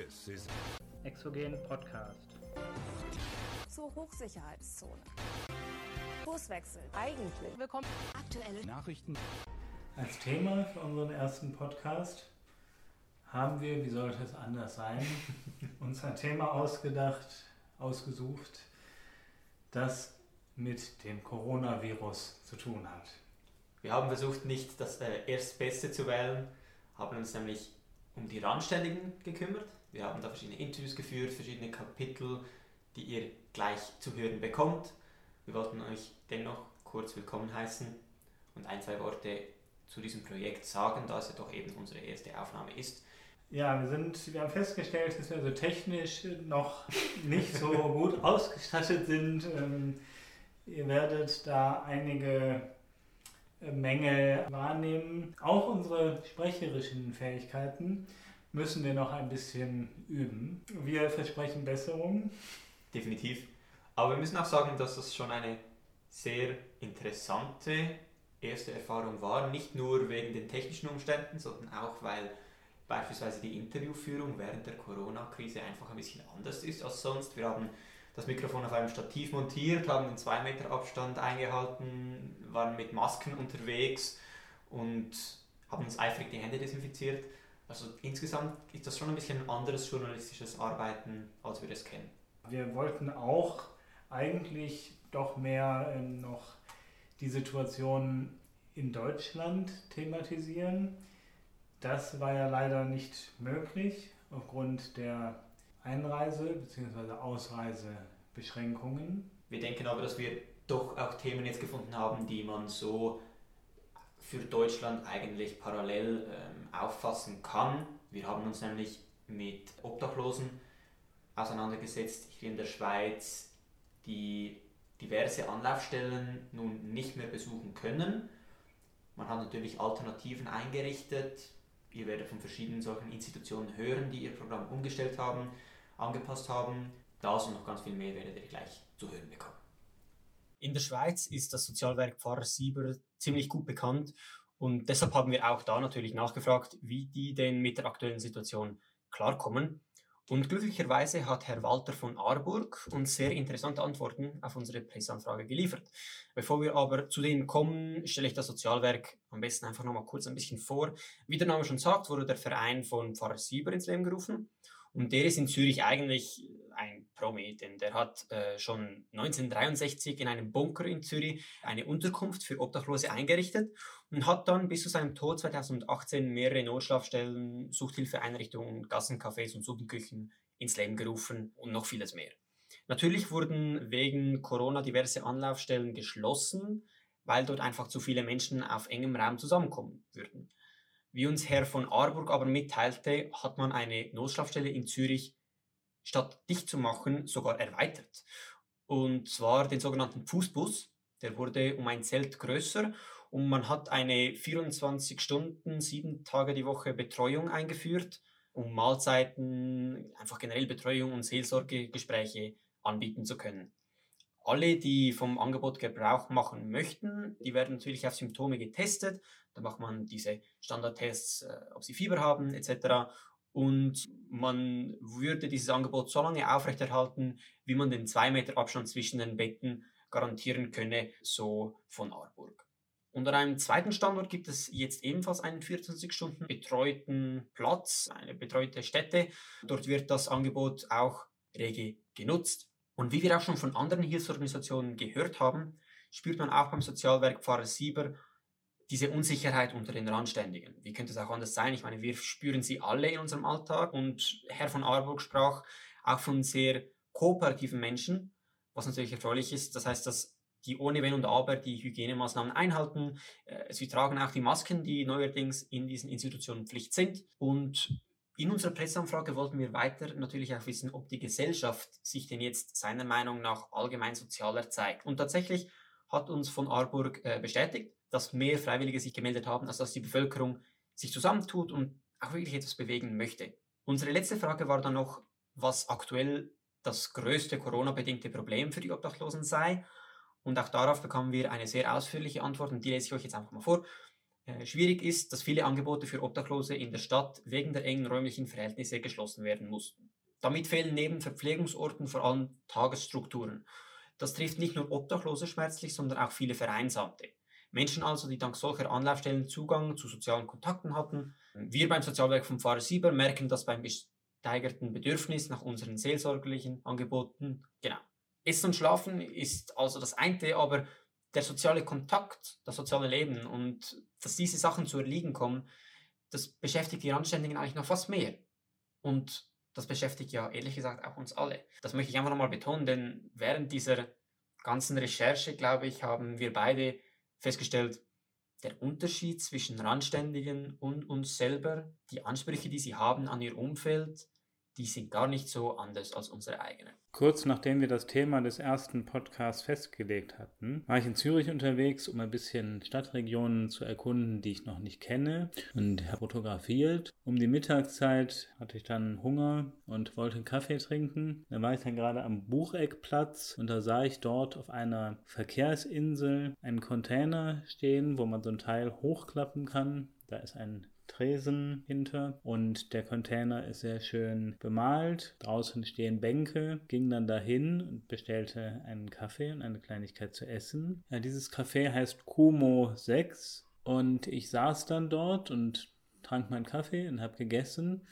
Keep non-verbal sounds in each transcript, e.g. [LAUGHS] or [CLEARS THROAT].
This is Exogen Podcast. zur Hochsicherheitszone. Kurswechsel. Eigentlich Willkommen. Aktuelle Nachrichten. Als Thema für unseren ersten Podcast haben wir, wie sollte es anders sein, [LAUGHS] uns ein Thema ausgedacht, ausgesucht, das mit dem Coronavirus zu tun hat. Wir haben versucht, nicht das äh, Erstbeste zu wählen, haben uns nämlich um die Randständigen gekümmert. Wir haben da verschiedene Interviews geführt, verschiedene Kapitel, die ihr gleich zu hören bekommt. Wir wollten euch dennoch kurz willkommen heißen und ein, zwei Worte zu diesem Projekt sagen, da es ja doch eben unsere erste Aufnahme ist. Ja, wir, sind, wir haben festgestellt, dass wir also technisch noch nicht so gut ausgestattet sind. Ähm, ihr werdet da einige äh, Mängel wahrnehmen. Auch unsere sprecherischen Fähigkeiten müssen wir noch ein bisschen üben. Wir versprechen Besserung. Definitiv. Aber wir müssen auch sagen, dass das schon eine sehr interessante erste Erfahrung war. Nicht nur wegen den technischen Umständen, sondern auch, weil beispielsweise die Interviewführung während der Corona-Krise einfach ein bisschen anders ist als sonst. Wir haben das Mikrofon auf einem Stativ montiert, haben den 2 Meter Abstand eingehalten, waren mit Masken unterwegs und haben uns eifrig die Hände desinfiziert. Also insgesamt ist das schon ein bisschen anderes journalistisches Arbeiten, als wir das kennen. Wir wollten auch eigentlich doch mehr ähm, noch die Situation in Deutschland thematisieren. Das war ja leider nicht möglich aufgrund der Einreise- bzw. Ausreisebeschränkungen. Wir denken aber, dass wir doch auch Themen jetzt gefunden haben, die man so für Deutschland eigentlich parallel ähm, auffassen kann. Wir haben uns nämlich mit Obdachlosen auseinandergesetzt hier in der Schweiz, die diverse Anlaufstellen nun nicht mehr besuchen können. Man hat natürlich Alternativen eingerichtet. Ihr werdet von verschiedenen solchen Institutionen hören, die ihr Programm umgestellt haben, angepasst haben. Das und noch ganz viel mehr werdet ihr gleich zu hören bekommen. In der Schweiz ist das Sozialwerk Pfarrer Sieber ziemlich gut bekannt und deshalb haben wir auch da natürlich nachgefragt, wie die denn mit der aktuellen Situation klarkommen. Und glücklicherweise hat Herr Walter von Arburg uns sehr interessante Antworten auf unsere Presseanfrage geliefert. Bevor wir aber zu denen kommen, stelle ich das Sozialwerk am besten einfach nochmal kurz ein bisschen vor. Wie der Name schon sagt, wurde der Verein von Pfarrer Sieber ins Leben gerufen. Und der ist in Zürich eigentlich ein Promi, denn der hat äh, schon 1963 in einem Bunker in Zürich eine Unterkunft für Obdachlose eingerichtet und hat dann bis zu seinem Tod 2018 mehrere Notschlafstellen, Suchthilfeeinrichtungen, Gassencafés und Suppenküchen ins Leben gerufen und noch vieles mehr. Natürlich wurden wegen Corona diverse Anlaufstellen geschlossen, weil dort einfach zu viele Menschen auf engem Raum zusammenkommen würden. Wie uns Herr von Arburg aber mitteilte, hat man eine Notschlafstelle in Zürich statt dicht zu machen sogar erweitert. Und zwar den sogenannten Fußbus. Der wurde um ein Zelt größer und man hat eine 24 Stunden, sieben Tage die Woche Betreuung eingeführt, um Mahlzeiten, einfach generell Betreuung und Seelsorgegespräche anbieten zu können. Alle, die vom Angebot Gebrauch machen möchten, die werden natürlich auf Symptome getestet. Da macht man diese Standardtests, äh, ob sie Fieber haben etc. Und man würde dieses Angebot so lange aufrechterhalten, wie man den 2 Meter Abstand zwischen den Betten garantieren könne, so von Arburg. Unter einem zweiten Standort gibt es jetzt ebenfalls einen 24 Stunden betreuten Platz, eine betreute Stätte. Dort wird das Angebot auch rege genutzt. Und wie wir auch schon von anderen Hilfsorganisationen gehört haben, spürt man auch beim Sozialwerk Pfarrer Sieber diese Unsicherheit unter den Randständigen. Wie könnte es auch anders sein? Ich meine, wir spüren sie alle in unserem Alltag und Herr von Arburg sprach auch von sehr kooperativen Menschen, was natürlich erfreulich ist. Das heißt, dass die ohne Wenn und Aber die Hygienemaßnahmen einhalten. Äh, Sie tragen auch die Masken, die neuerdings in diesen Institutionen Pflicht sind. Und in unserer Presseanfrage wollten wir weiter natürlich auch wissen, ob die Gesellschaft sich denn jetzt seiner Meinung nach allgemein sozialer zeigt. Und tatsächlich hat uns von Arburg äh, bestätigt, dass mehr Freiwillige sich gemeldet haben, als dass die Bevölkerung sich zusammentut und auch wirklich etwas bewegen möchte. Unsere letzte Frage war dann noch, was aktuell das größte Corona-bedingte Problem für die Obdachlosen sei. Und auch darauf bekamen wir eine sehr ausführliche Antwort und die lese ich euch jetzt einfach mal vor. Äh, schwierig ist, dass viele Angebote für Obdachlose in der Stadt wegen der engen räumlichen Verhältnisse geschlossen werden mussten. Damit fehlen neben Verpflegungsorten vor allem Tagesstrukturen. Das trifft nicht nur Obdachlose schmerzlich, sondern auch viele Vereinsamte. Menschen also, die dank solcher Anlaufstellen Zugang zu sozialen Kontakten hatten. Wir beim Sozialwerk von Pfarrer Sieber merken das beim gesteigerten Bedürfnis nach unseren seelsorgerlichen Angeboten. Genau. Essen und Schlafen ist also das eine, aber der soziale Kontakt, das soziale Leben und dass diese Sachen zu erliegen kommen, das beschäftigt die Randständigen eigentlich noch fast mehr. Und das beschäftigt ja ehrlich gesagt auch uns alle. Das möchte ich einfach nochmal betonen, denn während dieser ganzen Recherche, glaube ich, haben wir beide festgestellt, der Unterschied zwischen Randständigen und uns selber, die Ansprüche, die sie haben an ihr Umfeld, die sind gar nicht so anders als unsere eigenen. Kurz nachdem wir das Thema des ersten Podcasts festgelegt hatten, war ich in Zürich unterwegs, um ein bisschen Stadtregionen zu erkunden, die ich noch nicht kenne und fotografiert. Um die Mittagszeit hatte ich dann Hunger und wollte einen Kaffee trinken. Da war ich dann gerade am Bucheckplatz und da sah ich dort auf einer Verkehrsinsel einen Container stehen, wo man so ein Teil hochklappen kann. Da ist ein Tresen hinter und der Container ist sehr schön bemalt. Draußen stehen Bänke, ging dann dahin und bestellte einen Kaffee und eine Kleinigkeit zu essen. Ja, dieses Café heißt Kumo 6 und ich saß dann dort und trank meinen Kaffee und habe gegessen.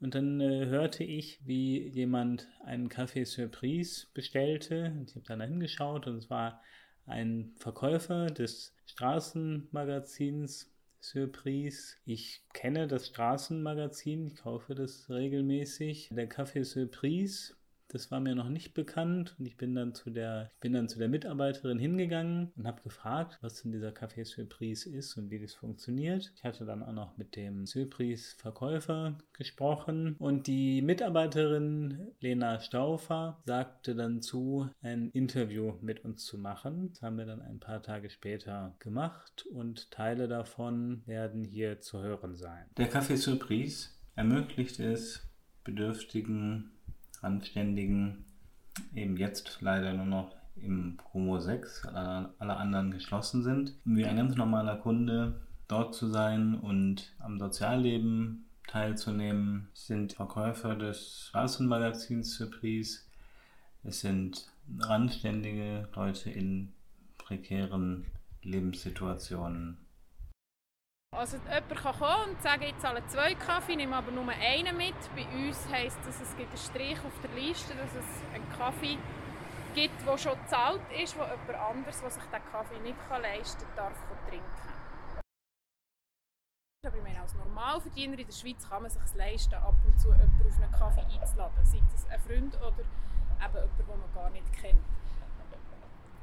Und dann äh, hörte ich, wie jemand einen Kaffee Surprise bestellte. Ich habe dann hingeschaut und es war ein Verkäufer des Straßenmagazins Surprise. Ich kenne das Straßenmagazin, ich kaufe das regelmäßig. Der Café Surprise das war mir noch nicht bekannt und ich bin dann zu der, ich bin dann zu der Mitarbeiterin hingegangen und habe gefragt, was denn dieser Café Surprise ist und wie das funktioniert. Ich hatte dann auch noch mit dem Surprise-Verkäufer gesprochen und die Mitarbeiterin Lena Stauffer sagte dann zu, ein Interview mit uns zu machen. Das haben wir dann ein paar Tage später gemacht und Teile davon werden hier zu hören sein. Der Café Surprise ermöglicht es Bedürftigen Anständigen eben jetzt leider nur noch im Promo 6, alle, alle anderen geschlossen sind. Wie ein ganz normaler Kunde dort zu sein und am Sozialleben teilzunehmen, sind Verkäufer des Straßenmagazins Surprise. Es sind randständige Leute in prekären Lebenssituationen also jemand kann kommen und sagen, ich zahle zwei Kaffee, nehme aber nur einen mit. Bei uns heisst das, es gibt einen Strich auf der Liste, dass es einen Kaffee gibt, der schon gezahlt ist, wo jemand anderes, der sich diesen Kaffee nicht leisten kann, darf trinken. Aber ich meine, als Normalverdiener in der Schweiz kann man es sich leisten, ab und zu jemanden auf einen Kaffee einzuladen. Sei das ein Freund oder eben jemand, den man gar nicht kennt.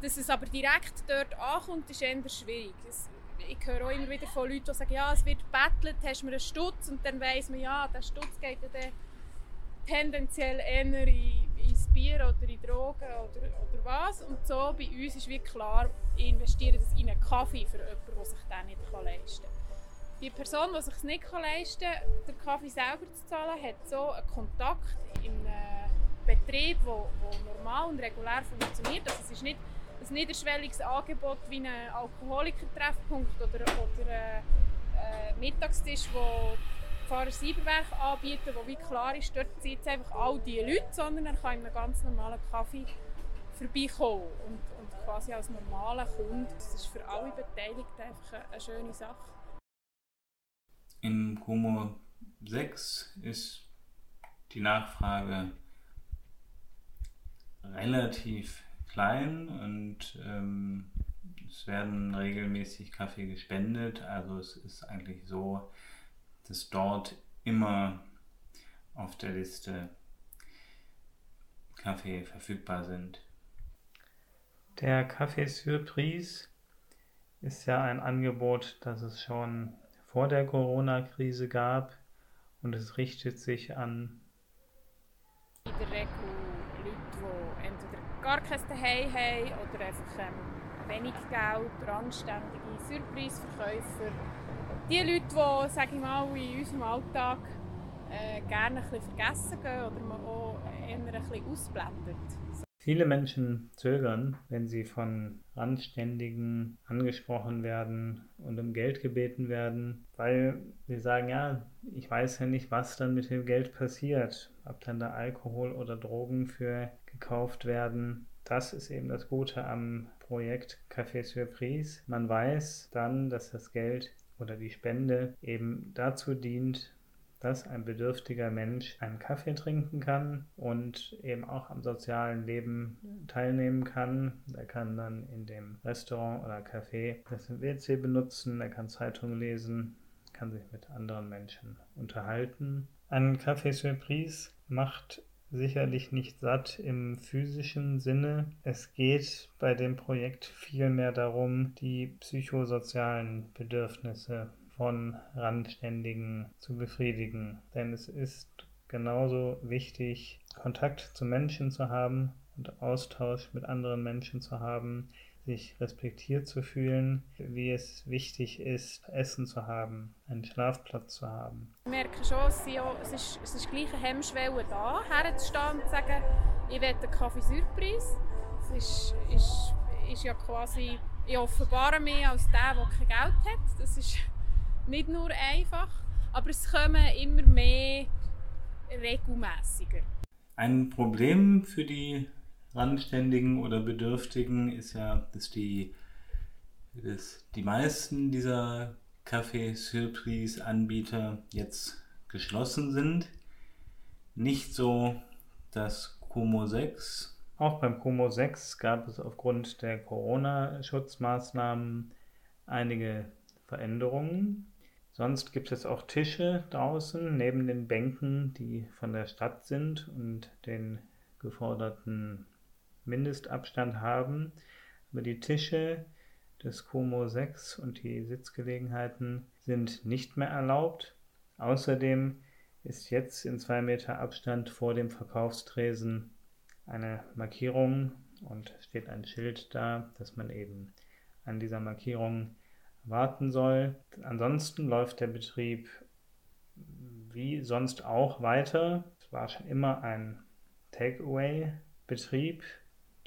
Dass es aber direkt dort ankommt, ist eher schwierig. Es, ich höre auch immer wieder von Leuten, die sagen, ja, es wird bettelt, hast du einen Stutz und dann weiss man, ja, der Stutz geht dann tendenziell eher in, ins Bier oder in Drogen oder, oder was. Und so bei uns ist wie klar, ich investiere das in einen Kaffee für jemanden, der sich den nicht leisten kann. Die Person, die sich nicht leisten kann, den Kaffee selber zu zahlen, hat so einen Kontakt in einem Betrieb, der normal und regulär funktioniert. Also es ist nicht ein niederschwelliges Angebot wie ein Alkoholikertreffpunkt oder, oder ein äh, Mittagstisch, wo Pfarrer Sieberwerk anbieten, wo wie klar ist, dort jetzt einfach all diese Leute, sondern er kann in einem ganz normalen Kaffee vorbeikommen und, und quasi als normaler Kunde. Das ist für alle Beteiligten einfach eine, eine schöne Sache. Im Kumo 6 ist die Nachfrage relativ klein und ähm, es werden regelmäßig Kaffee gespendet. Also es ist eigentlich so, dass dort immer auf der Liste Kaffee verfügbar sind. Der Kaffee Surprise ist ja ein Angebot, das es schon vor der Corona-Krise gab und es richtet sich an in der Regel Leute, die entweder gar kein Zuhause haben oder einfach ähm, wenig Geld, anständige Surprise-Verkäufer. Die Leute, die sage ich mal, in unserem Alltag äh, gerne ein bisschen vergessen gehen oder man auch eher ein bisschen ausblendet. Viele Menschen zögern, wenn sie von Randständigen angesprochen werden und um Geld gebeten werden, weil sie sagen, ja, ich weiß ja nicht, was dann mit dem Geld passiert, ob dann da Alkohol oder Drogen für gekauft werden. Das ist eben das Gute am Projekt Café Surprise. Man weiß dann, dass das Geld oder die Spende eben dazu dient, dass ein bedürftiger Mensch einen Kaffee trinken kann und eben auch am sozialen Leben teilnehmen kann. Er kann dann in dem Restaurant oder Café das WC benutzen, er kann Zeitungen lesen, kann sich mit anderen Menschen unterhalten. Ein Café Surprise macht sicherlich nicht satt im physischen Sinne. Es geht bei dem Projekt vielmehr darum, die psychosozialen Bedürfnisse von Randständigen zu befriedigen. Denn es ist genauso wichtig, Kontakt zu Menschen zu haben und Austausch mit anderen Menschen zu haben, sich respektiert zu fühlen, wie es wichtig ist, Essen zu haben, einen Schlafplatz zu haben. Ich merke schon, es, ja, es, ist, es ist gleich eine Hemmschwelle da, herzustehen und zu sagen, ich will einen Kaffee Surprise. Es ist, ist, ist ja quasi, ich offenbare mich als der, der kein Geld hat. Das ist nicht nur einfach, aber es kommen immer mehr regelmäßiger. Ein Problem für die Randständigen oder Bedürftigen ist ja, dass die, dass die meisten dieser Café-Surprise-Anbieter jetzt geschlossen sind. Nicht so das Como 6. Auch beim Como 6 gab es aufgrund der Corona-Schutzmaßnahmen einige Veränderungen. Sonst gibt es auch Tische draußen neben den Bänken, die von der Stadt sind und den geforderten Mindestabstand haben. Aber die Tische des Como 6 und die Sitzgelegenheiten sind nicht mehr erlaubt. Außerdem ist jetzt in zwei Meter Abstand vor dem Verkaufstresen eine Markierung und steht ein Schild da, dass man eben an dieser Markierung warten soll. Ansonsten läuft der Betrieb wie sonst auch weiter. Es war schon immer ein Takeaway-Betrieb,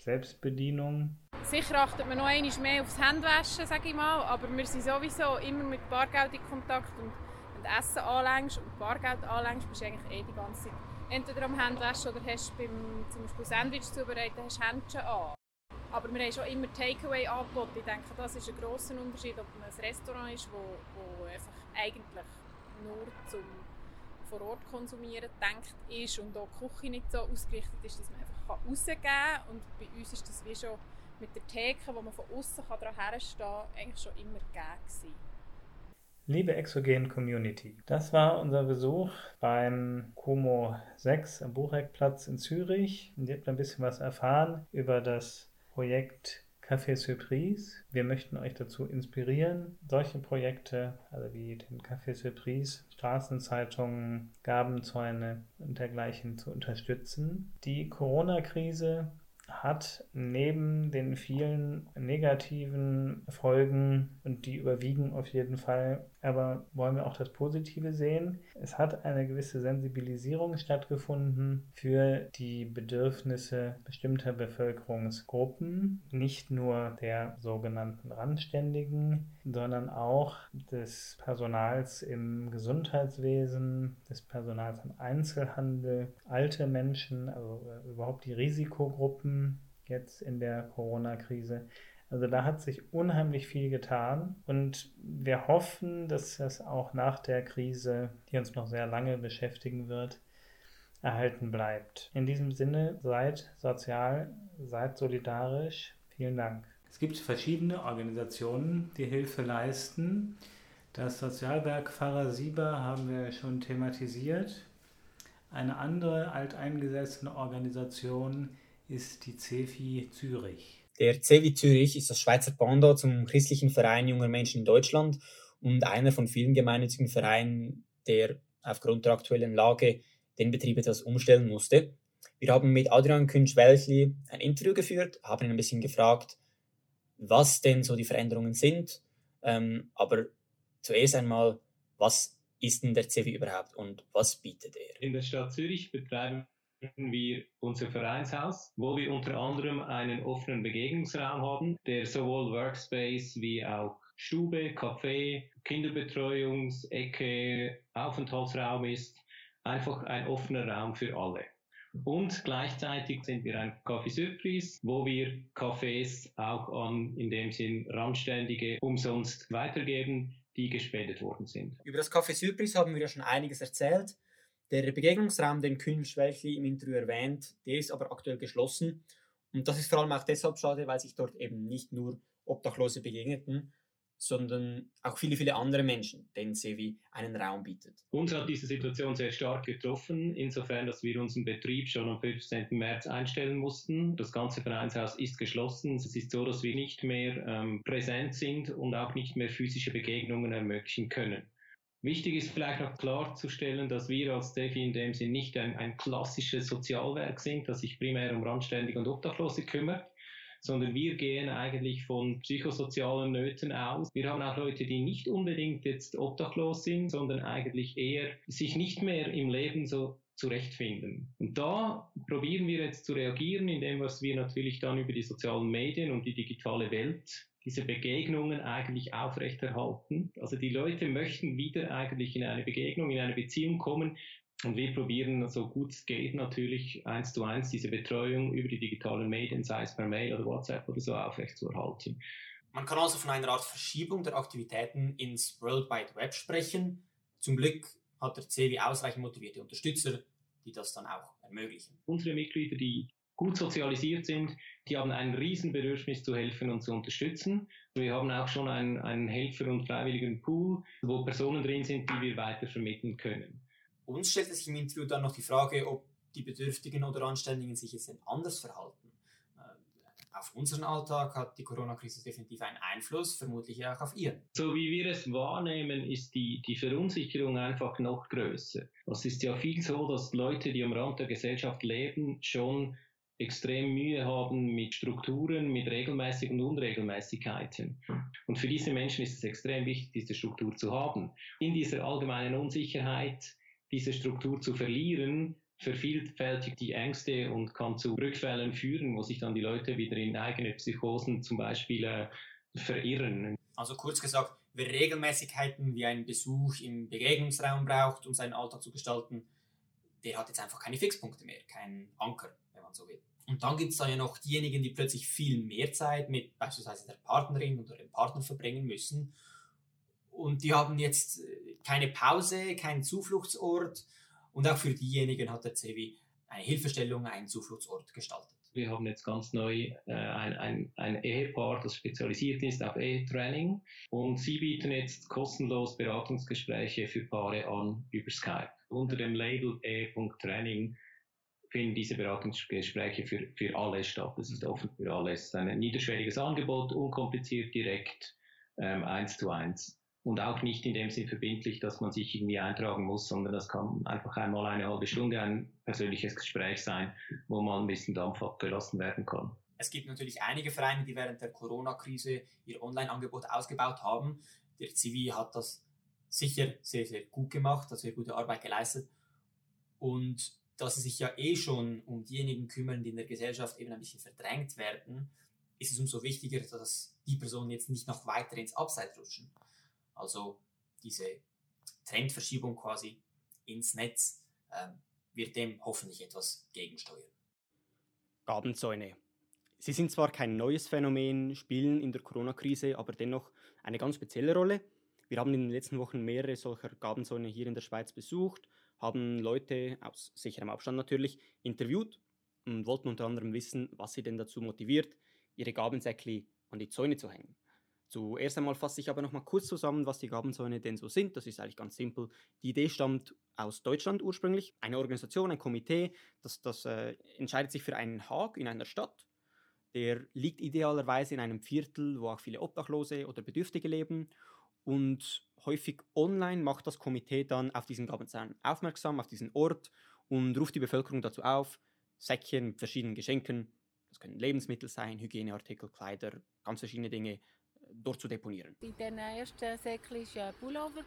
Selbstbedienung. Sicher achtet man noch einmal mehr aufs Handwaschen, sage ich mal, aber wir sind sowieso immer mit Bargeld in Kontakt und wenn du Essen anlängst und Bargeld anlängst, bist du eigentlich eh die ganze Zeit entweder am Handwaschen oder hast beim zum Beispiel Sandwich zubereiten, hast Händchen an. Aber wir haben schon immer Takeaway angeboten. Ich denke, das ist ein grosser Unterschied, ob man ein Restaurant ist, wo, wo einfach eigentlich nur zum vor Ort konsumieren denkt ist und auch die Küche nicht so ausgerichtet ist, dass man einfach rausgehen kann. Und bei uns ist das wie schon mit der Theke, wo man von außen herstehen kann, eigentlich schon immer gegeben Liebe Exogen Community, das war unser Besuch beim Como 6 am Bucheckplatz in Zürich. Und ihr habt ein bisschen was erfahren über das Projekt Café Surprise. Wir möchten euch dazu inspirieren, solche Projekte, also wie den Café Surprise, Straßenzeitungen, Gabenzäune und dergleichen zu unterstützen. Die Corona-Krise hat neben den vielen negativen Folgen, und die überwiegen auf jeden Fall, aber wollen wir auch das Positive sehen. Es hat eine gewisse Sensibilisierung stattgefunden für die Bedürfnisse bestimmter Bevölkerungsgruppen, nicht nur der sogenannten Randständigen, sondern auch des Personals im Gesundheitswesen, des Personals im Einzelhandel, alte Menschen, also äh, überhaupt die Risikogruppen jetzt in der Corona-Krise. Also da hat sich unheimlich viel getan und wir hoffen, dass das auch nach der Krise, die uns noch sehr lange beschäftigen wird, erhalten bleibt. In diesem Sinne, seid sozial, seid solidarisch. Vielen Dank. Es gibt verschiedene Organisationen, die Hilfe leisten. Das Sozialwerk Pfarrer Sieber haben wir schon thematisiert. Eine andere alteingesessene Organisation ist die CEFI Zürich. Der CEWI Zürich ist das Schweizer Pendant zum christlichen Verein junger Menschen in Deutschland und einer von vielen gemeinnützigen Vereinen, der aufgrund der aktuellen Lage den Betrieb etwas umstellen musste. Wir haben mit Adrian Künsch-Welchli ein Interview geführt, haben ihn ein bisschen gefragt, was denn so die Veränderungen sind. Ähm, aber zuerst einmal, was ist denn der CEWI überhaupt und was bietet er? In der Stadt Zürich betreiben wir unser Vereinshaus, wo wir unter anderem einen offenen Begegnungsraum haben, der sowohl Workspace wie auch Stube, Café, Kinderbetreuungsecke, Aufenthaltsraum ist. Einfach ein offener Raum für alle. Und gleichzeitig sind wir ein Café Surprise, wo wir Cafés auch an, in dem Sinn, Randständige umsonst weitergeben, die gespendet worden sind. Über das Café Surprise haben wir ja schon einiges erzählt. Der Begegnungsraum, den Kühn Schwelchli im Interview erwähnt, der ist aber aktuell geschlossen. Und das ist vor allem auch deshalb schade, weil sich dort eben nicht nur Obdachlose begegneten, sondern auch viele, viele andere Menschen, denen Sevi einen Raum bietet. Uns hat diese Situation sehr stark getroffen, insofern, dass wir unseren Betrieb schon am 15. März einstellen mussten. Das ganze Vereinshaus ist geschlossen. Es ist so, dass wir nicht mehr ähm, präsent sind und auch nicht mehr physische Begegnungen ermöglichen können. Wichtig ist vielleicht noch klarzustellen, dass wir als DEFI in dem Sinn nicht ein, ein klassisches Sozialwerk sind, das sich primär um Randständige und Obdachlose kümmert, sondern wir gehen eigentlich von psychosozialen Nöten aus. Wir haben auch Leute, die nicht unbedingt jetzt obdachlos sind, sondern eigentlich eher sich nicht mehr im Leben so zurechtfinden. Und da probieren wir jetzt zu reagieren, indem was wir natürlich dann über die sozialen Medien und die digitale Welt diese Begegnungen eigentlich aufrechterhalten. Also die Leute möchten wieder eigentlich in eine Begegnung, in eine Beziehung kommen, und wir probieren so gut es geht natürlich eins zu eins diese Betreuung über die digitalen Medien, sei es per Mail oder WhatsApp oder so, aufrechtzuerhalten. Man kann also von einer Art Verschiebung der Aktivitäten ins World Wide Web sprechen. Zum Glück hat der CW ausreichend motivierte Unterstützer, die das dann auch ermöglichen. Unsere Mitglieder, die gut sozialisiert sind, die haben ein Riesenbedürfnis zu helfen und zu unterstützen. Wir haben auch schon einen, einen Helfer- und freiwilligen Pool, wo Personen drin sind, die wir weiter vermitteln können. Uns stellte sich im Interview dann noch die Frage, ob die Bedürftigen oder Anständigen sich jetzt anders verhalten. Äh, auf unseren Alltag hat die Corona-Krise definitiv einen Einfluss, vermutlich auch auf ihren. So wie wir es wahrnehmen, ist die, die Verunsicherung einfach noch größer. Es ist ja viel so, dass Leute, die am Rand der Gesellschaft leben, schon extrem Mühe haben mit Strukturen, mit Regelmäßigen und Unregelmäßigkeiten. Und für diese Menschen ist es extrem wichtig, diese Struktur zu haben. In dieser allgemeinen Unsicherheit diese Struktur zu verlieren, vervielfältigt die Ängste und kann zu Rückfällen führen, wo sich dann die Leute wieder in eigene Psychosen zum Beispiel äh, verirren. Also kurz gesagt, wer Regelmäßigkeiten wie einen Besuch im Begegnungsraum braucht, um seinen Alltag zu gestalten, der hat jetzt einfach keine Fixpunkte mehr, keinen Anker, wenn man so will. Und dann gibt es da ja noch diejenigen, die plötzlich viel mehr Zeit mit beispielsweise der Partnerin oder dem Partner verbringen müssen und die haben jetzt äh, keine Pause, keinen Zufluchtsort. Und auch für diejenigen hat der CEWI eine Hilfestellung, einen Zufluchtsort gestaltet. Wir haben jetzt ganz neu äh, ein, ein, ein Ehepaar, das spezialisiert ist auf Ehetraining. Und sie bieten jetzt kostenlos Beratungsgespräche für Paare an über Skype. Unter dem Label Ehe.training finden diese Beratungsgespräche für, für alle statt. Das ist offen für alle. Es ist ein niederschwelliges Angebot, unkompliziert, direkt, ähm, eins zu eins und auch nicht in dem Sinn verbindlich, dass man sich irgendwie eintragen muss, sondern das kann einfach einmal eine halbe Stunde ein persönliches Gespräch sein, wo mal ein bisschen Dampf abgelassen werden kann. Es gibt natürlich einige Vereine, die während der Corona-Krise ihr Online-Angebot ausgebaut haben. Der Zivi hat das sicher sehr, sehr gut gemacht, hat sehr gute Arbeit geleistet. Und da sie sich ja eh schon um diejenigen kümmern, die in der Gesellschaft eben ein bisschen verdrängt werden, ist es umso wichtiger, dass die Personen jetzt nicht noch weiter ins Abseits rutschen. Also diese Trendverschiebung quasi ins Netz ähm, wird dem hoffentlich etwas gegensteuern. Gabenzäune. Sie sind zwar kein neues Phänomen, spielen in der Corona-Krise aber dennoch eine ganz spezielle Rolle. Wir haben in den letzten Wochen mehrere solcher Gabenzäune hier in der Schweiz besucht, haben Leute aus sicherem Abstand natürlich interviewt und wollten unter anderem wissen, was sie denn dazu motiviert, ihre Gabensäckli an die Zäune zu hängen. Zuerst einmal fasse ich aber noch mal kurz zusammen, was die Gabenzäune denn so sind. Das ist eigentlich ganz simpel. Die Idee stammt aus Deutschland ursprünglich. Eine Organisation, ein Komitee, das, das äh, entscheidet sich für einen Hag in einer Stadt. Der liegt idealerweise in einem Viertel, wo auch viele Obdachlose oder Bedürftige leben. Und häufig online macht das Komitee dann auf diesen Gabenzaun aufmerksam, auf diesen Ort und ruft die Bevölkerung dazu auf, Säckchen mit verschiedenen Geschenken, das können Lebensmittel sein, Hygieneartikel, Kleider, ganz verschiedene Dinge, dort zu deponieren. In den ersten Säckchen war Pullover,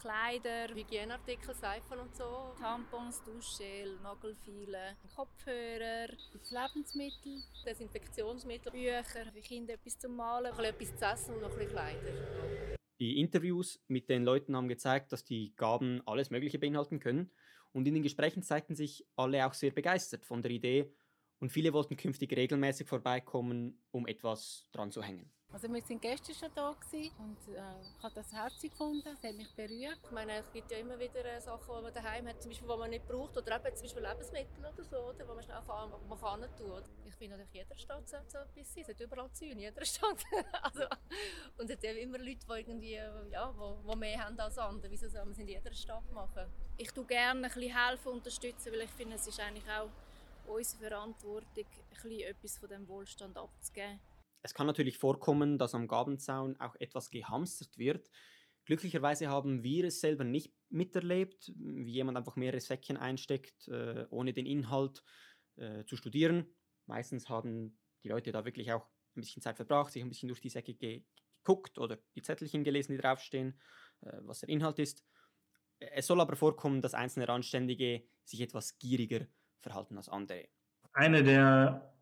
Kleider, Hygieneartikel, Seifen und so. Tampons, Duschgel, Nagelfeile, Kopfhörer, Lebensmittel, Desinfektionsmittel, Bücher, für Kinder etwas zum Malen, etwas zu essen und noch ein bisschen Kleider. Die Interviews mit den Leuten haben gezeigt, dass die Gaben alles Mögliche beinhalten können. Und in den Gesprächen zeigten sich alle auch sehr begeistert von der Idee und viele wollten künftig regelmäßig vorbeikommen, um etwas dran zu hängen. Also wir sind gestern schon da und äh, ich habe das herzig gefunden, es hat mich berührt. Ich meine, es gibt ja immer wieder äh, Sachen, die man daheim hat, zum Beispiel, die man nicht braucht oder eben zum Beispiel Lebensmittel oder so, oder, wo man schnell fahren, man kann nicht tun. Ich finde natürlich, jeder Stadt sollte so etwas sein, es hat überall zu in jeder [LAUGHS] Stadt. also, und es hat immer Leute, die irgendwie, ja, wo, wo mehr haben als andere, wieso soll man es in jeder Stadt machen? Ich tue gerne ein bisschen helfen, unterstützen, weil ich finde, es ist eigentlich auch unsere Verantwortung, ein bisschen etwas von dem Wohlstand abzugeben es kann natürlich vorkommen, dass am Gabenzaun auch etwas gehamstert wird. Glücklicherweise haben wir es selber nicht miterlebt, wie jemand einfach mehrere Säckchen einsteckt, äh, ohne den Inhalt äh, zu studieren. Meistens haben die Leute da wirklich auch ein bisschen Zeit verbracht, sich ein bisschen durch die Säcke ge geguckt oder die Zettelchen gelesen, die draufstehen, äh, was der Inhalt ist. Es soll aber vorkommen, dass einzelne Randständige sich etwas gieriger verhalten als andere. Eine der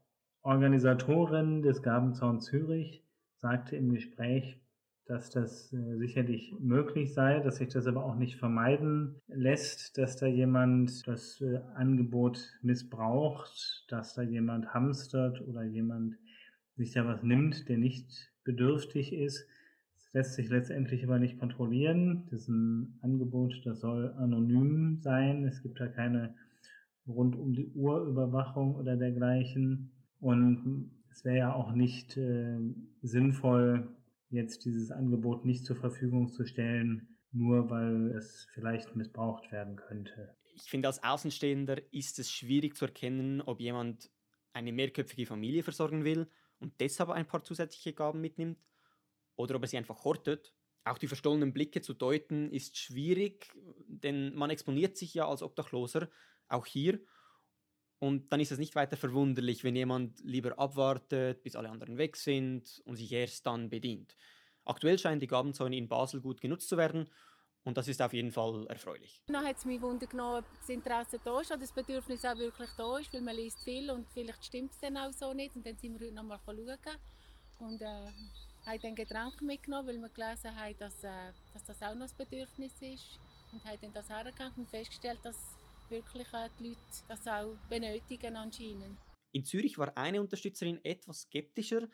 Organisatorin des Gabenzaun Zürich sagte im Gespräch, dass das äh, sicherlich möglich sei, dass sich das aber auch nicht vermeiden lässt, dass da jemand das äh, Angebot missbraucht, dass da jemand hamstert oder jemand sich da was nimmt, der nicht bedürftig ist. Das lässt sich letztendlich aber nicht kontrollieren. Das ist ein Angebot, das soll anonym sein. Es gibt da keine rund um die Uhr Überwachung oder dergleichen. Und es wäre ja auch nicht äh, sinnvoll, jetzt dieses Angebot nicht zur Verfügung zu stellen, nur weil es vielleicht missbraucht werden könnte. Ich finde, als Außenstehender ist es schwierig zu erkennen, ob jemand eine mehrköpfige Familie versorgen will und deshalb ein paar zusätzliche Gaben mitnimmt oder ob er sie einfach hortet. Auch die verstohlenen Blicke zu deuten ist schwierig, denn man exponiert sich ja als Obdachloser auch hier und dann ist es nicht weiter verwunderlich, wenn jemand lieber abwartet, bis alle anderen weg sind und sich erst dann bedient. Aktuell scheinen die Gabenzäune in Basel gut genutzt zu werden und das ist auf jeden Fall erfreulich. Dann hat es mich wundern genommen, ob das Interesse da ist, ob das Bedürfnis auch wirklich da ist, weil man liest viel und vielleicht stimmt es dann auch so nicht. Und dann sind wir heute noch mal schauen und äh, haben dann Getränke mitgenommen, weil wir gelesen haben, dass, äh, dass das auch noch ein Bedürfnis ist. Und haben dann das hergegangen und festgestellt, dass wirklich die Leute das auch benötigen anscheinend. In Zürich war eine Unterstützerin etwas skeptischer.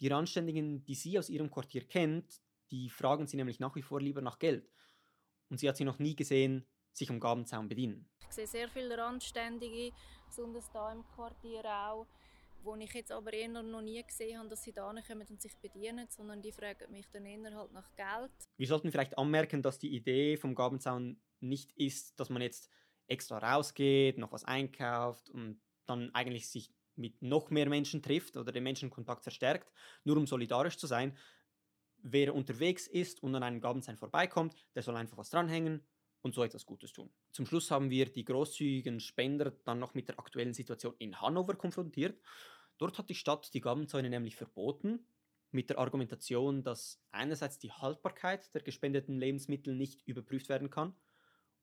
Die Randständigen, die sie aus ihrem Quartier kennt, die fragen sie nämlich nach wie vor lieber nach Geld. Und sie hat sie noch nie gesehen, sich am Gabenzaun bedienen. Ich sehe sehr viele Randständige, besonders hier im Quartier auch, wo ich jetzt aber eher noch nie gesehen habe, dass sie da kommen und sich bedienen, sondern die fragen mich dann eher halt nach Geld. Wir sollten vielleicht anmerken, dass die Idee vom Gabenzaun nicht ist, dass man jetzt extra rausgeht, noch was einkauft und dann eigentlich sich mit noch mehr Menschen trifft oder den Menschenkontakt verstärkt, nur um solidarisch zu sein. Wer unterwegs ist und an einem Gabensein vorbeikommt, der soll einfach was dranhängen und so etwas Gutes tun. Zum Schluss haben wir die großzügigen Spender dann noch mit der aktuellen Situation in Hannover konfrontiert. Dort hat die Stadt die Gabenzäune nämlich verboten, mit der Argumentation, dass einerseits die Haltbarkeit der gespendeten Lebensmittel nicht überprüft werden kann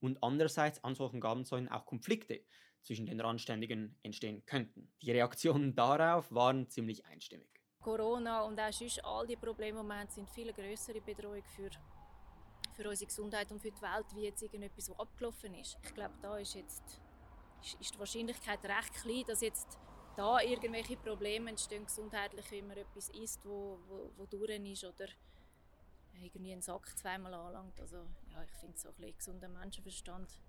und andererseits an solchen Gabenzäunen auch Konflikte zwischen den Randständigen entstehen könnten. Die Reaktionen darauf waren ziemlich einstimmig. Corona und auch sonst all die Probleme, wir haben, sind viel größere Bedrohung für, für unsere Gesundheit und für die Welt, wie jetzt irgendetwas, was abgelaufen ist. Ich glaube, da ist jetzt ist die Wahrscheinlichkeit recht klein, dass jetzt da irgendwelche Probleme entstehen gesundheitlich, wenn man etwas isst, wo, wo, wo durch ist oder irgendwie einen Sack zweimal anlangt. Also ja, ich finde so ein bisschen gesunder Menschenverstand.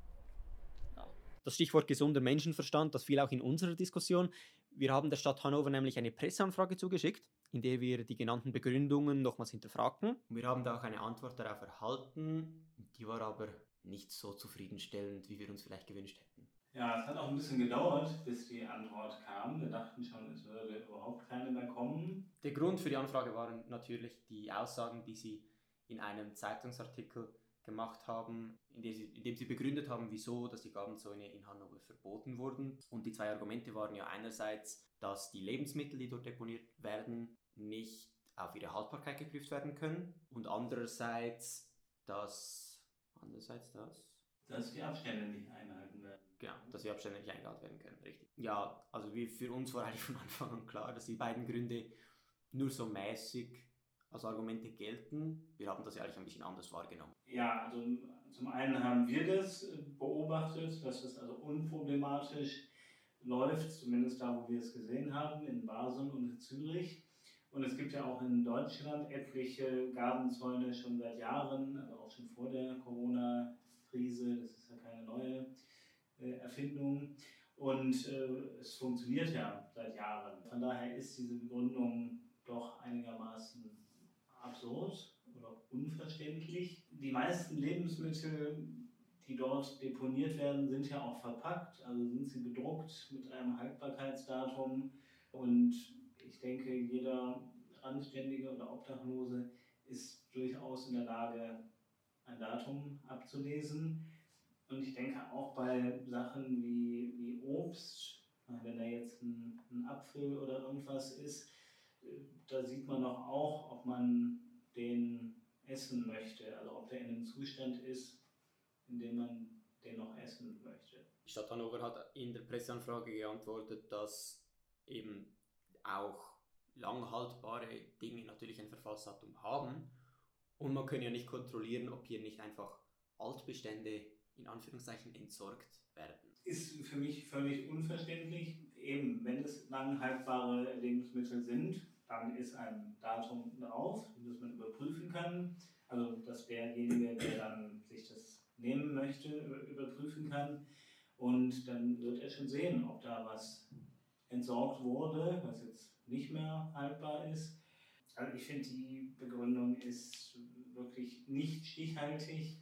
Ja. Das Stichwort gesunder Menschenverstand, das fiel auch in unserer Diskussion. Wir haben der Stadt Hannover nämlich eine Presseanfrage zugeschickt, in der wir die genannten Begründungen nochmals hinterfragten. Wir haben da auch eine Antwort darauf erhalten, die war aber nicht so zufriedenstellend, wie wir uns vielleicht gewünscht hätten. Ja, es hat auch ein bisschen gedauert, bis die Antwort kam. Wir dachten schon, es würde überhaupt keine mehr kommen. Der Grund für die Anfrage waren natürlich die Aussagen, die sie in einem Zeitungsartikel gemacht haben, in dem, sie, in dem sie begründet haben, wieso dass die Gabenzäune in Hannover verboten wurden. Und die zwei Argumente waren ja einerseits, dass die Lebensmittel, die dort deponiert werden, nicht auf ihre Haltbarkeit geprüft werden können und andererseits, dass andererseits das dass die Abstände nicht eingehalten werden. Genau, dass die Abstände nicht eingehalten werden können, richtig. Ja, also wie für uns war eigentlich von Anfang an klar, dass die beiden Gründe nur so mäßig als Argumente gelten. Wir haben das eigentlich ein bisschen anders wahrgenommen. Ja, also zum einen haben wir das beobachtet, dass das also unproblematisch läuft, zumindest da, wo wir es gesehen haben, in Basel und in Zürich. Und es gibt ja auch in Deutschland etliche Gabenzäune schon seit Jahren, also auch schon vor der Corona-Krise. Das ist ja keine neue äh, Erfindung. Und äh, es funktioniert ja seit Jahren. Von daher ist diese Begründung doch einigermaßen absurd oder unverständlich. Die meisten Lebensmittel, die dort deponiert werden, sind ja auch verpackt, also sind sie bedruckt mit einem Haltbarkeitsdatum. Und ich denke, jeder Anständige oder Obdachlose ist durchaus in der Lage, ein Datum abzulesen. Und ich denke auch bei Sachen wie, wie Obst, wenn da jetzt ein, ein Apfel oder irgendwas ist, da sieht man doch auch, ob man den essen möchte, also ob der in einem Zustand ist, in dem man den noch essen möchte. Die Stadt Hannover hat in der Presseanfrage geantwortet, dass eben auch langhaltbare Dinge natürlich ein Verfallsdatum haben und man könne ja nicht kontrollieren, ob hier nicht einfach Altbestände in Anführungszeichen entsorgt werden. Ist für mich völlig unverständlich. Eben, wenn es langhaltbare Lebensmittel sind, dann ist ein Datum drauf, das man überprüfen kann. Also, dass derjenige, der dann sich das nehmen möchte, überprüfen kann. Und dann wird er schon sehen, ob da was entsorgt wurde, was jetzt nicht mehr haltbar ist. Also ich finde, die Begründung ist wirklich nicht stichhaltig.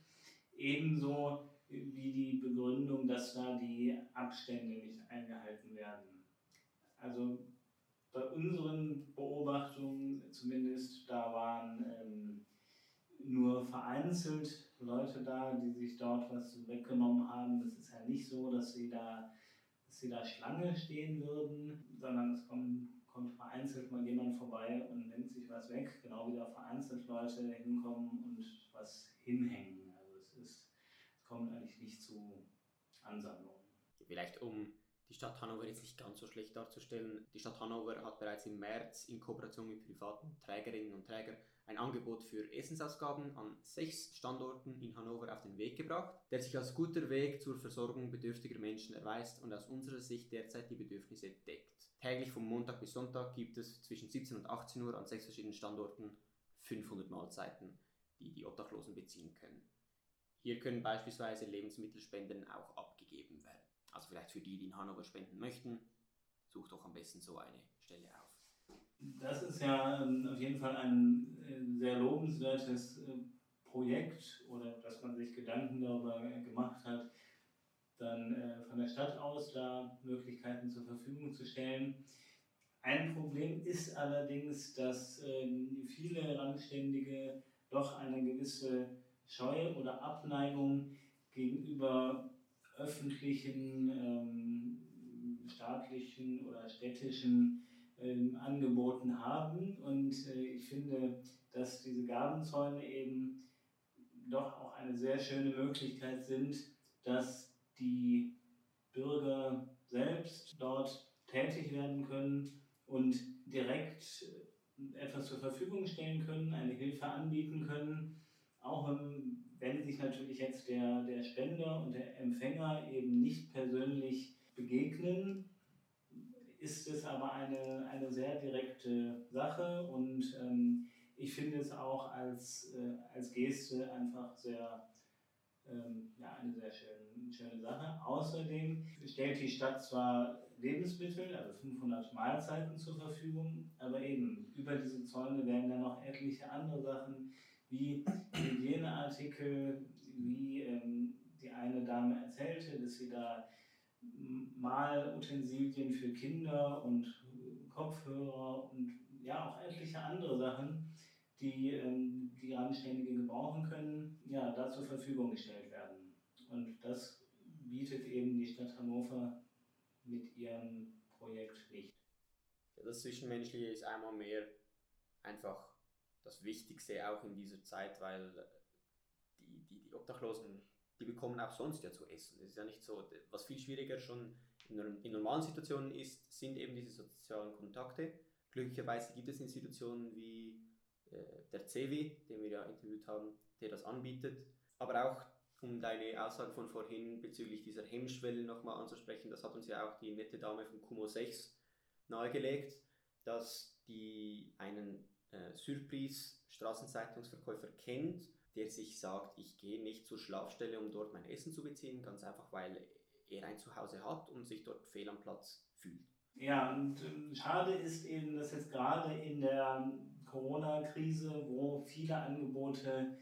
Ebenso wie die Begründung, dass da die Abstände nicht eingehalten werden. Also bei unseren Beobachtungen zumindest, da waren ähm, nur vereinzelt Leute da, die sich dort was weggenommen haben. Das ist ja nicht so, dass sie da, dass sie da Schlange stehen würden, sondern es kommt, kommt vereinzelt mal jemand vorbei und nimmt sich was weg, genau wie da vereinzelt Leute hinkommen und was hinhängen. Also es, ist, es kommt eigentlich nicht zu Ansammlungen. Vielleicht um die Stadt Hannover jetzt nicht ganz so schlecht darzustellen. Die Stadt Hannover hat bereits im März in Kooperation mit privaten Trägerinnen und Trägern ein Angebot für Essensausgaben an sechs Standorten in Hannover auf den Weg gebracht, der sich als guter Weg zur Versorgung bedürftiger Menschen erweist und aus unserer Sicht derzeit die Bedürfnisse deckt. Täglich vom Montag bis Sonntag gibt es zwischen 17 und 18 Uhr an sechs verschiedenen Standorten 500 Mahlzeiten, die die Obdachlosen beziehen können. Hier können beispielsweise Lebensmittelspenden auch abgegeben werden. Also vielleicht für die, die in Hannover spenden möchten, sucht doch am besten so eine Stelle auf. Das ist ja ähm, auf jeden Fall ein äh, sehr lobenswertes äh, Projekt oder dass man sich Gedanken darüber gemacht hat, dann äh, von der Stadt aus da Möglichkeiten zur Verfügung zu stellen. Ein Problem ist allerdings, dass ähm, viele Randständige doch eine gewisse Scheu oder Abneigung gegenüber öffentlichen, ähm, staatlichen oder städtischen ähm, Angeboten haben. Und äh, ich finde, dass diese Gabenzäune eben doch auch eine sehr schöne Möglichkeit sind, dass die Bürger selbst dort tätig werden können und direkt etwas zur Verfügung stellen können, eine Hilfe anbieten können, auch im wenn sich natürlich jetzt der, der Spender und der Empfänger eben nicht persönlich begegnen, ist es aber eine, eine sehr direkte Sache und ähm, ich finde es auch als, äh, als Geste einfach sehr, ähm, ja, eine sehr schön, schöne Sache. Außerdem stellt die Stadt zwar Lebensmittel, also 500 Mahlzeiten zur Verfügung, aber eben über diese Zäune werden dann noch etliche andere Sachen wie [CLEARS THROAT] Hygieneartikel, wie ähm, die eine Dame erzählte, dass sie da Malutensilien für Kinder und Kopfhörer und ja auch etliche andere Sachen, die ähm, die Randständige gebrauchen können, ja, da zur Verfügung gestellt werden. Und das bietet eben die Stadt Hannover mit ihrem Projekt nicht. Ja, das Zwischenmenschliche ist einmal mehr einfach das Wichtigste auch in dieser Zeit, weil die, die, die Obdachlosen, die bekommen auch sonst ja zu essen. Es ist ja nicht so, was viel schwieriger schon in, in normalen Situationen ist, sind eben diese sozialen Kontakte. Glücklicherweise gibt es Institutionen wie äh, der CEWI, den wir ja interviewt haben, der das anbietet. Aber auch um deine Aussage von vorhin bezüglich dieser Hemmschwelle nochmal anzusprechen, das hat uns ja auch die nette Dame von Kumo 6 nahegelegt, dass die einen äh, Surprise-Straßenzeitungsverkäufer kennt, der sich sagt, ich gehe nicht zur Schlafstelle, um dort mein Essen zu beziehen, ganz einfach, weil er ein Zuhause hat und sich dort fehl am Platz fühlt. Ja, und ähm, schade ist eben, dass jetzt gerade in der Corona-Krise, wo viele Angebote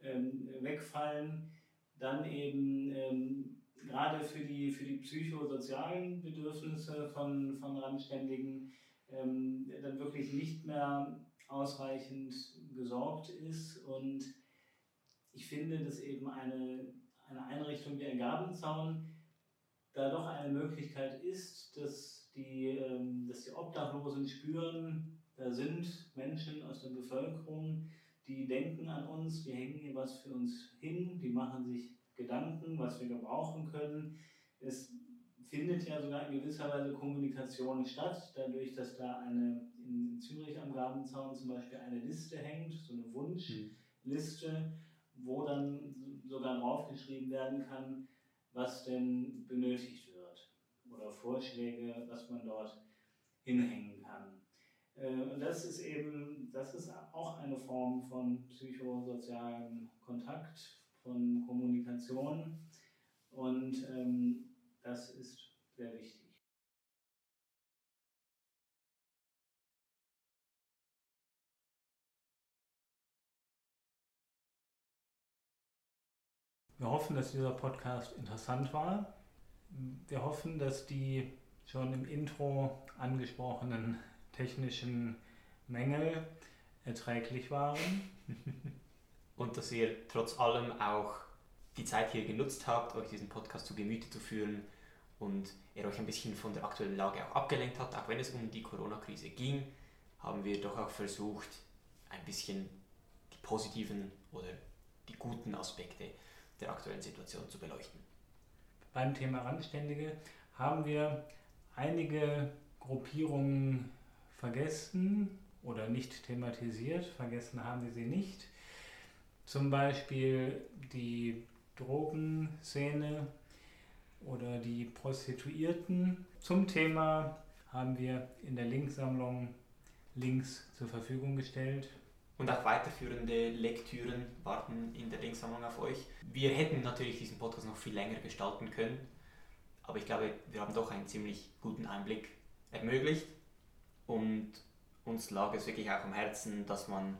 ähm, wegfallen, dann eben ähm, gerade für die, für die psychosozialen Bedürfnisse von, von Randständigen ähm, dann wirklich nicht mehr ausreichend gesorgt ist. Und ich finde, dass eben eine, eine Einrichtung wie ein Gabenzaun da doch eine Möglichkeit ist, dass die, ähm, dass die Obdachlosen spüren, da sind Menschen aus der Bevölkerung, die denken an uns, die hängen hier was für uns hin, die machen sich Gedanken, was wir gebrauchen können. Es findet ja sogar in gewisser Weise Kommunikation statt, dadurch, dass da eine in Zürich am Grabenzaun zum Beispiel eine Liste hängt, so eine Wunschliste, wo dann sogar draufgeschrieben werden kann, was denn benötigt wird oder Vorschläge, was man dort hinhängen kann. Äh, und das ist eben, das ist auch eine Form von psychosozialem Kontakt, von Kommunikation und ähm, das ist sehr wichtig. Wir hoffen, dass dieser Podcast interessant war. Wir hoffen, dass die schon im Intro angesprochenen technischen Mängel erträglich waren. [LAUGHS] Und dass ihr trotz allem auch die Zeit hier genutzt habt, euch diesen Podcast zu Gemüte zu führen und er euch ein bisschen von der aktuellen Lage auch abgelenkt hat. Auch wenn es um die Corona-Krise ging, haben wir doch auch versucht, ein bisschen die positiven oder die guten Aspekte der aktuellen Situation zu beleuchten. Beim Thema Randständige haben wir einige Gruppierungen vergessen oder nicht thematisiert. Vergessen haben wir sie nicht. Zum Beispiel die Drogenszene oder die Prostituierten. Zum Thema haben wir in der Linksammlung Links zur Verfügung gestellt. Und auch weiterführende Lektüren warten in der Linksammlung auf euch. Wir hätten natürlich diesen Podcast noch viel länger gestalten können, aber ich glaube, wir haben doch einen ziemlich guten Einblick ermöglicht. Und uns lag es wirklich auch am Herzen, dass man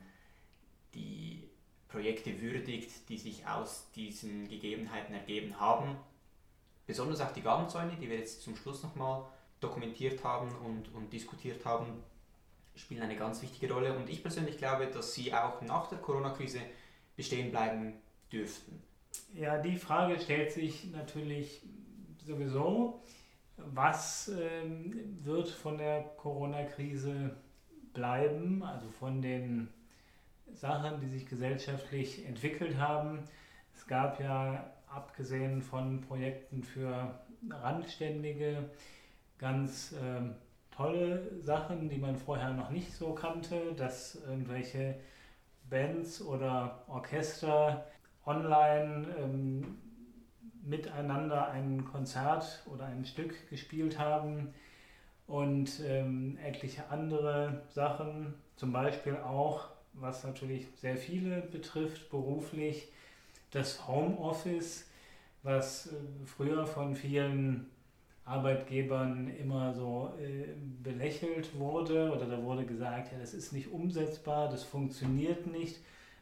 die Projekte würdigt, die sich aus diesen Gegebenheiten ergeben haben. Besonders auch die Gabenzäune, die wir jetzt zum Schluss nochmal dokumentiert haben und, und diskutiert haben, spielen eine ganz wichtige Rolle. Und ich persönlich glaube, dass sie auch nach der Corona-Krise bestehen bleiben dürften. Ja, die Frage stellt sich natürlich sowieso, was ähm, wird von der Corona-Krise bleiben, also von den Sachen, die sich gesellschaftlich entwickelt haben. Es gab ja, abgesehen von Projekten für Randständige, ganz ähm, tolle Sachen, die man vorher noch nicht so kannte, dass irgendwelche Bands oder Orchester online ähm, miteinander ein Konzert oder ein Stück gespielt haben und ähm, etliche andere Sachen, zum Beispiel auch, was natürlich sehr viele betrifft, beruflich, das Homeoffice, was äh, früher von vielen Arbeitgebern immer so äh, belächelt wurde oder da wurde gesagt, ja, das ist nicht umsetzbar, das funktioniert nicht.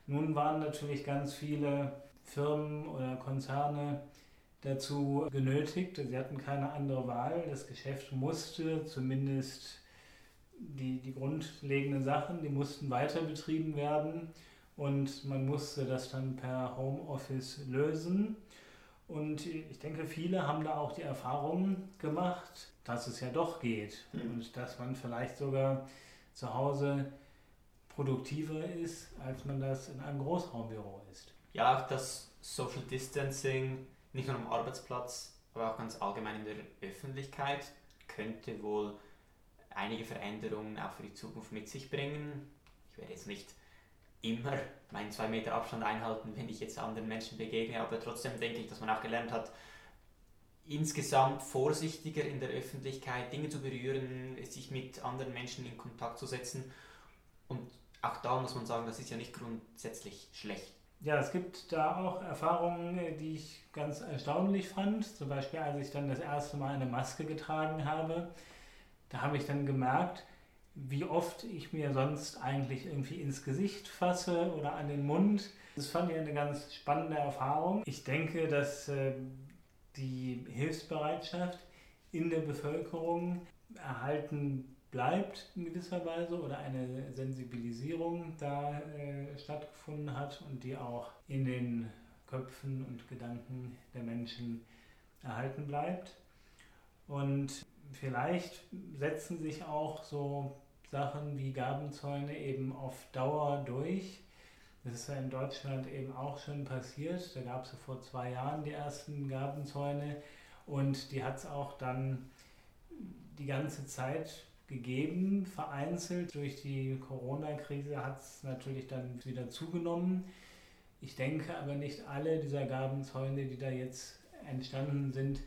Nun waren natürlich ganz viele Firmen oder Konzerne dazu genötigt. Sie hatten keine andere Wahl. Das Geschäft musste zumindest die, die grundlegenden Sachen, die mussten weiter betrieben werden und man musste das dann per Homeoffice lösen. Und ich denke, viele haben da auch die Erfahrung gemacht, dass es ja doch geht mhm. und dass man vielleicht sogar zu Hause produktiver ist, als man das in einem Großraumbüro ist. Ja, das Social Distancing, nicht nur am Arbeitsplatz, aber auch ganz allgemein in der Öffentlichkeit, könnte wohl einige Veränderungen auch für die Zukunft mit sich bringen. Ich werde jetzt nicht immer meinen 2 Meter Abstand einhalten, wenn ich jetzt anderen Menschen begegne, aber trotzdem denke ich, dass man auch gelernt hat, insgesamt vorsichtiger in der Öffentlichkeit Dinge zu berühren, sich mit anderen Menschen in Kontakt zu setzen. Und auch da muss man sagen, das ist ja nicht grundsätzlich schlecht. Ja, es gibt da auch Erfahrungen, die ich ganz erstaunlich fand. Zum Beispiel, als ich dann das erste Mal eine Maske getragen habe, da habe ich dann gemerkt, wie oft ich mir sonst eigentlich irgendwie ins Gesicht fasse oder an den Mund. Das fand ich eine ganz spannende Erfahrung. Ich denke, dass äh, die Hilfsbereitschaft in der Bevölkerung erhalten bleibt in gewisser Weise oder eine Sensibilisierung da äh, stattgefunden hat und die auch in den Köpfen und Gedanken der Menschen erhalten bleibt. Und vielleicht setzen sich auch so Sachen wie Gabenzäune eben auf Dauer durch. Das ist ja in Deutschland eben auch schon passiert. Da gab es ja vor zwei Jahren die ersten Gabenzäune und die hat es auch dann die ganze Zeit gegeben, vereinzelt. Durch die Corona-Krise hat es natürlich dann wieder zugenommen. Ich denke aber nicht alle dieser Gabenzäune, die da jetzt entstanden sind,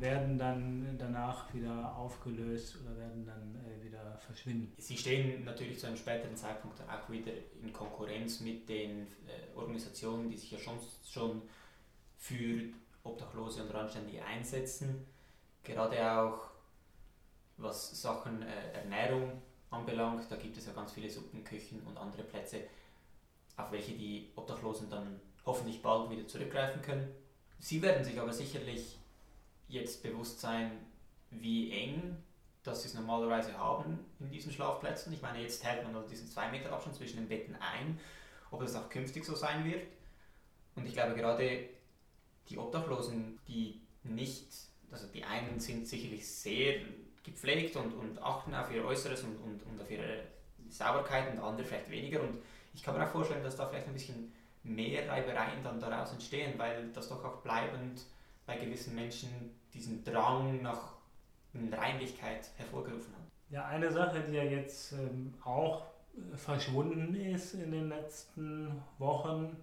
werden dann danach wieder aufgelöst oder werden dann äh, wieder verschwinden. Sie stehen natürlich zu einem späteren Zeitpunkt auch wieder in Konkurrenz mit den äh, Organisationen, die sich ja schon, schon für Obdachlose und Randständige einsetzen. Gerade auch was Sachen äh, Ernährung anbelangt, da gibt es ja ganz viele Suppenküchen und andere Plätze, auf welche die Obdachlosen dann hoffentlich bald wieder zurückgreifen können. Sie werden sich aber sicherlich jetzt bewusst sein, wie eng das sie es normalerweise haben in diesen Schlafplätzen. Ich meine, jetzt hält man also diesen 2 Meter Abstand zwischen den Betten ein, ob das auch künftig so sein wird. Und ich glaube gerade die Obdachlosen, die nicht, also die einen sind sicherlich sehr gepflegt und, und achten auf ihr Äußeres und, und, und auf ihre Sauberkeit und andere vielleicht weniger. Und ich kann mir auch vorstellen, dass da vielleicht ein bisschen mehr Reibereien dann daraus entstehen, weil das doch auch bleibend bei gewissen Menschen diesen Drang nach Reinlichkeit hervorgerufen hat. Ja, eine Sache, die ja jetzt ähm, auch äh, verschwunden ist in den letzten Wochen,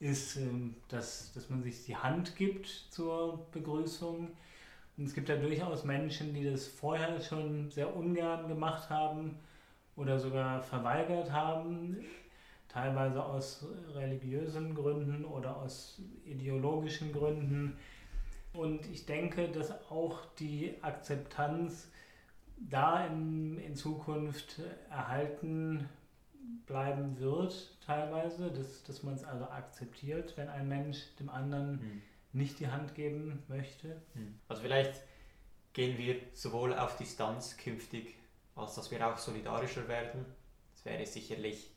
ist, ähm, dass, dass man sich die Hand gibt zur Begrüßung. Und es gibt ja durchaus Menschen, die das vorher schon sehr ungern gemacht haben oder sogar verweigert haben, teilweise aus religiösen Gründen oder aus ideologischen Gründen. Und ich denke, dass auch die Akzeptanz da in, in Zukunft erhalten bleiben wird, teilweise, dass, dass man es also akzeptiert, wenn ein Mensch dem anderen hm. nicht die Hand geben möchte. Hm. Also vielleicht gehen wir sowohl auf Distanz künftig, als dass wir auch solidarischer werden. Das wäre sicherlich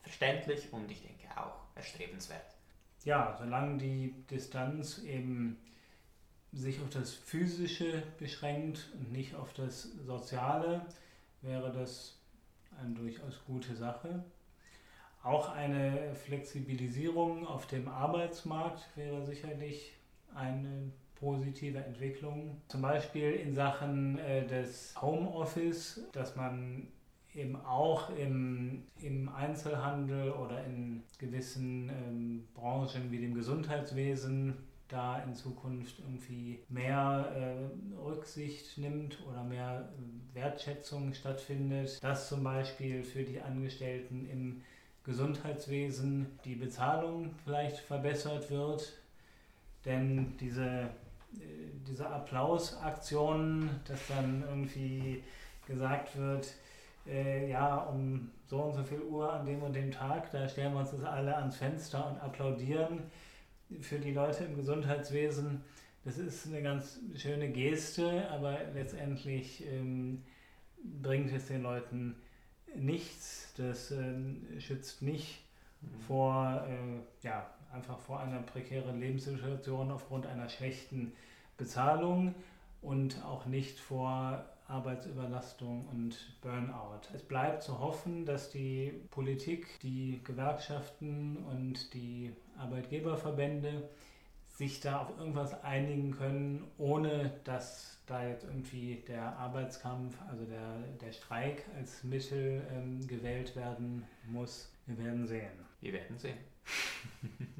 verständlich und ich denke auch erstrebenswert. Ja, solange die Distanz eben sich auf das Physische beschränkt und nicht auf das Soziale, wäre das eine durchaus gute Sache. Auch eine Flexibilisierung auf dem Arbeitsmarkt wäre sicherlich eine positive Entwicklung. Zum Beispiel in Sachen äh, des Homeoffice, dass man eben auch im, im Einzelhandel oder in gewissen ähm, Branchen wie dem Gesundheitswesen da in Zukunft irgendwie mehr äh, Rücksicht nimmt oder mehr äh, Wertschätzung stattfindet, dass zum Beispiel für die Angestellten im Gesundheitswesen die Bezahlung vielleicht verbessert wird, denn diese, äh, diese Applausaktionen, dass dann irgendwie gesagt wird, äh, ja, um so und so viel Uhr an dem und dem Tag, da stellen wir uns das alle ans Fenster und applaudieren für die Leute im Gesundheitswesen, das ist eine ganz schöne Geste, aber letztendlich ähm, bringt es den Leuten nichts. Das ähm, schützt nicht mhm. vor, äh, ja, einfach vor einer prekären Lebenssituation aufgrund einer schlechten Bezahlung und auch nicht vor Arbeitsüberlastung und Burnout. Es bleibt zu hoffen, dass die Politik, die Gewerkschaften und die Arbeitgeberverbände sich da auf irgendwas einigen können, ohne dass da jetzt irgendwie der Arbeitskampf, also der, der Streik als Mittel ähm, gewählt werden muss. Wir werden sehen. Wir werden sehen. [LAUGHS]